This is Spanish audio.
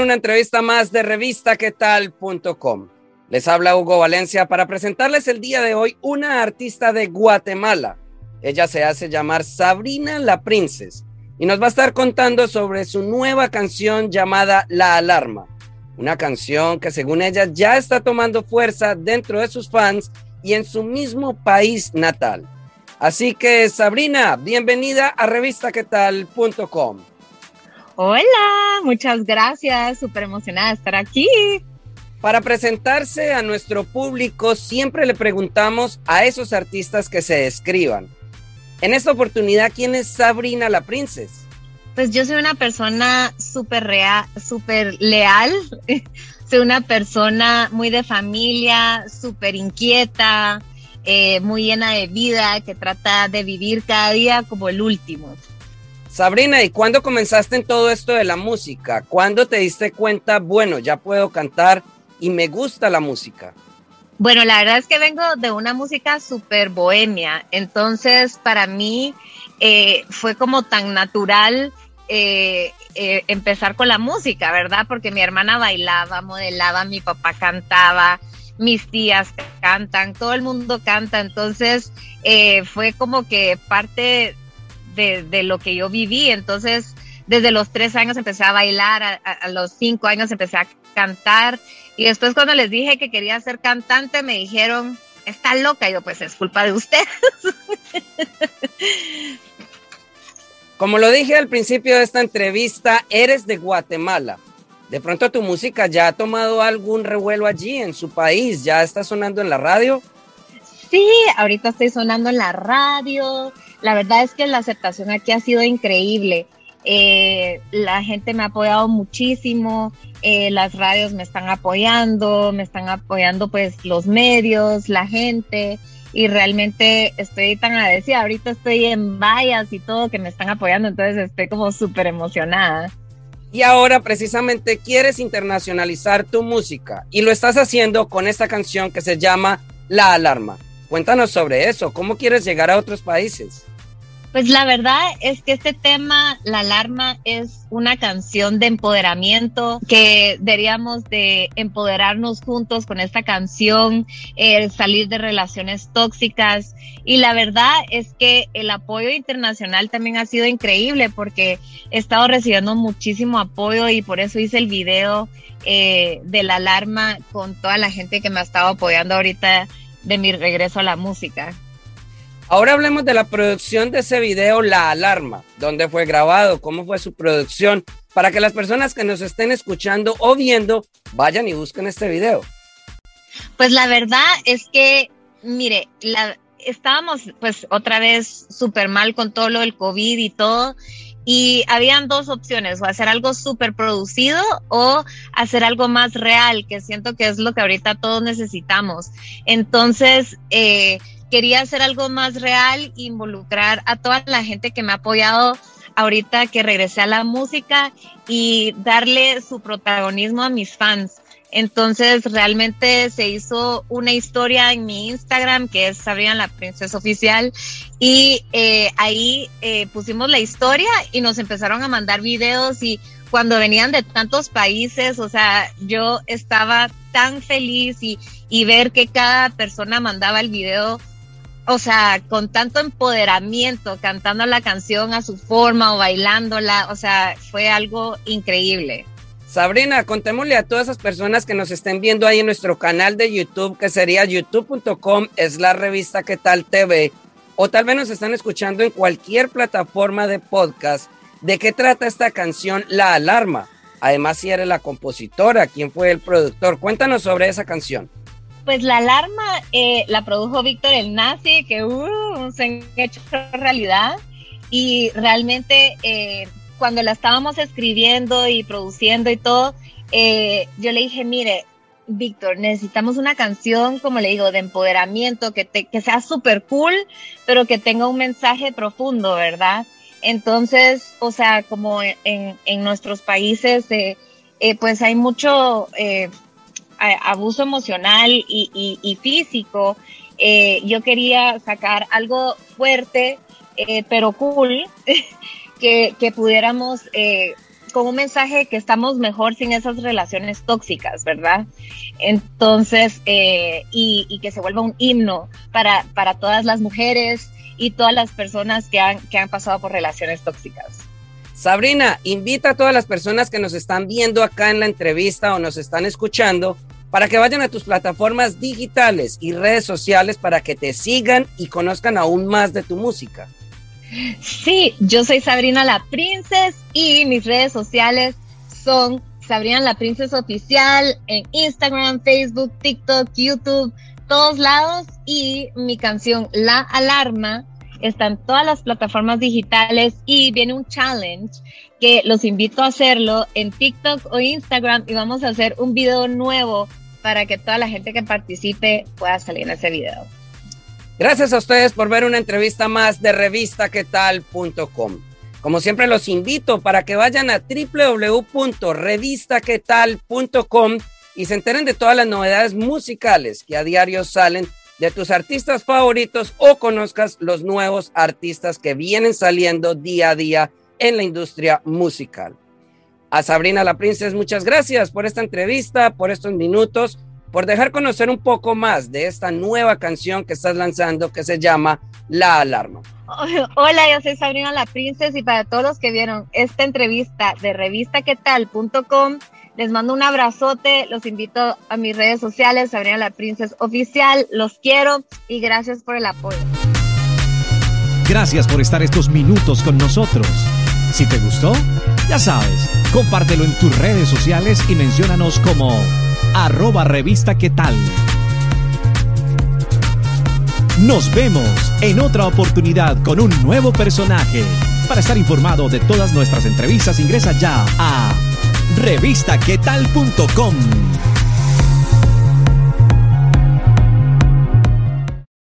Una entrevista más de revistaquetal.com. Les habla Hugo Valencia para presentarles el día de hoy una artista de Guatemala. Ella se hace llamar Sabrina la Princess y nos va a estar contando sobre su nueva canción llamada La Alarma. Una canción que según ella ya está tomando fuerza dentro de sus fans y en su mismo país natal. Así que Sabrina, bienvenida a revistaquetal.com. Hola, muchas gracias, súper emocionada de estar aquí. Para presentarse a nuestro público, siempre le preguntamos a esos artistas que se describan. En esta oportunidad, ¿quién es Sabrina la Princess? Pues yo soy una persona súper real, súper leal. soy una persona muy de familia, súper inquieta, eh, muy llena de vida, que trata de vivir cada día como el último. Sabrina, ¿y cuándo comenzaste en todo esto de la música? ¿Cuándo te diste cuenta, bueno, ya puedo cantar y me gusta la música? Bueno, la verdad es que vengo de una música súper bohemia, entonces para mí eh, fue como tan natural eh, eh, empezar con la música, ¿verdad? Porque mi hermana bailaba, modelaba, mi papá cantaba, mis tías cantan, todo el mundo canta, entonces fue como que parte de, de, lo que yo viví, entonces desde los tres años empecé a bailar, a, a los cinco años empecé a cantar y después cuando les dije que quería ser cantante me dijeron, está loca, y yo pues es culpa de ustedes. Como lo dije al principio de esta entrevista, eres de Guatemala. De pronto tu música ya ha tomado algún revuelo allí en su país, ya está sonando en la radio. Sí, ahorita estoy sonando en la radio. La verdad es que la aceptación aquí ha sido increíble. Eh, la gente me ha apoyado muchísimo, eh, las radios me están apoyando, me están apoyando pues los medios, la gente y realmente estoy tan agradecida. Ahorita estoy en vallas y todo que me están apoyando, entonces estoy como súper emocionada. Y ahora precisamente quieres internacionalizar tu música y lo estás haciendo con esta canción que se llama La Alarma. Cuéntanos sobre eso, ¿cómo quieres llegar a otros países? Pues la verdad es que este tema, La Alarma, es una canción de empoderamiento que deberíamos de empoderarnos juntos con esta canción, salir de relaciones tóxicas. Y la verdad es que el apoyo internacional también ha sido increíble porque he estado recibiendo muchísimo apoyo y por eso hice el video eh, de La Alarma con toda la gente que me ha estado apoyando ahorita de mi regreso a la música. Ahora hablemos de la producción de ese video, La Alarma, dónde fue grabado, cómo fue su producción, para que las personas que nos estén escuchando o viendo vayan y busquen este video. Pues la verdad es que, mire, la, estábamos pues otra vez súper mal con todo lo del COVID y todo. Y habían dos opciones, o hacer algo súper producido o hacer algo más real, que siento que es lo que ahorita todos necesitamos. Entonces, eh, quería hacer algo más real, involucrar a toda la gente que me ha apoyado ahorita que regresé a la música y darle su protagonismo a mis fans. Entonces realmente se hizo una historia en mi Instagram que es Sabrina la Princesa Oficial y eh, ahí eh, pusimos la historia y nos empezaron a mandar videos y cuando venían de tantos países, o sea, yo estaba tan feliz y, y ver que cada persona mandaba el video o sea, con tanto empoderamiento, cantando la canción a su forma o bailándola, o sea, fue algo increíble. Sabrina, contémosle a todas esas personas que nos estén viendo ahí en nuestro canal de YouTube, que sería youtube.com, es la revista que tal TV, o tal vez nos están escuchando en cualquier plataforma de podcast, de qué trata esta canción La Alarma. Además, si eres la compositora, quién fue el productor, cuéntanos sobre esa canción. Pues la alarma eh, la produjo Víctor el Nazi, que uh, se han hecho realidad. Y realmente eh, cuando la estábamos escribiendo y produciendo y todo, eh, yo le dije, mire, Víctor, necesitamos una canción, como le digo, de empoderamiento, que, que sea súper cool, pero que tenga un mensaje profundo, ¿verdad? Entonces, o sea, como en, en nuestros países, pues hay mucho abuso emocional y, y, físico. yo quería sacar algo fuerte, pero cool, que, pudiéramos con un mensaje que estamos mejor sin esas relaciones tóxicas, ¿verdad? Entonces, eh, y, que se vuelva un himno para, para todas las mujeres y todas las personas que han, que han pasado por relaciones tóxicas. Sabrina, invita a todas las personas que nos están viendo acá en la entrevista o nos están escuchando para que vayan a tus plataformas digitales y redes sociales para que te sigan y conozcan aún más de tu música. Sí, yo soy Sabrina La Princess y mis redes sociales son Sabrina La Princess Oficial en Instagram, Facebook, TikTok, YouTube, todos lados. Y mi canción La Alarma está en todas las plataformas digitales y viene un challenge que los invito a hacerlo en TikTok o Instagram y vamos a hacer un video nuevo para que toda la gente que participe pueda salir en ese video. Gracias a ustedes por ver una entrevista más de revistaquetal.com. Como siempre los invito para que vayan a www.revistaquetal.com y se enteren de todas las novedades musicales que a diario salen de tus artistas favoritos o conozcas los nuevos artistas que vienen saliendo día a día en la industria musical. A Sabrina La Princess, muchas gracias por esta entrevista, por estos minutos por dejar conocer un poco más de esta nueva canción que estás lanzando que se llama La Alarma. Hola, yo soy Sabrina La Princess y para todos los que vieron esta entrevista de revistaquetal.com, les mando un abrazote, los invito a mis redes sociales, Sabrina La Princess Oficial, los quiero y gracias por el apoyo. Gracias por estar estos minutos con nosotros. Si te gustó, ya sabes, compártelo en tus redes sociales y menciónanos como arroba revista qué tal. Nos vemos en otra oportunidad con un nuevo personaje. Para estar informado de todas nuestras entrevistas ingresa ya a revistaquetal.com.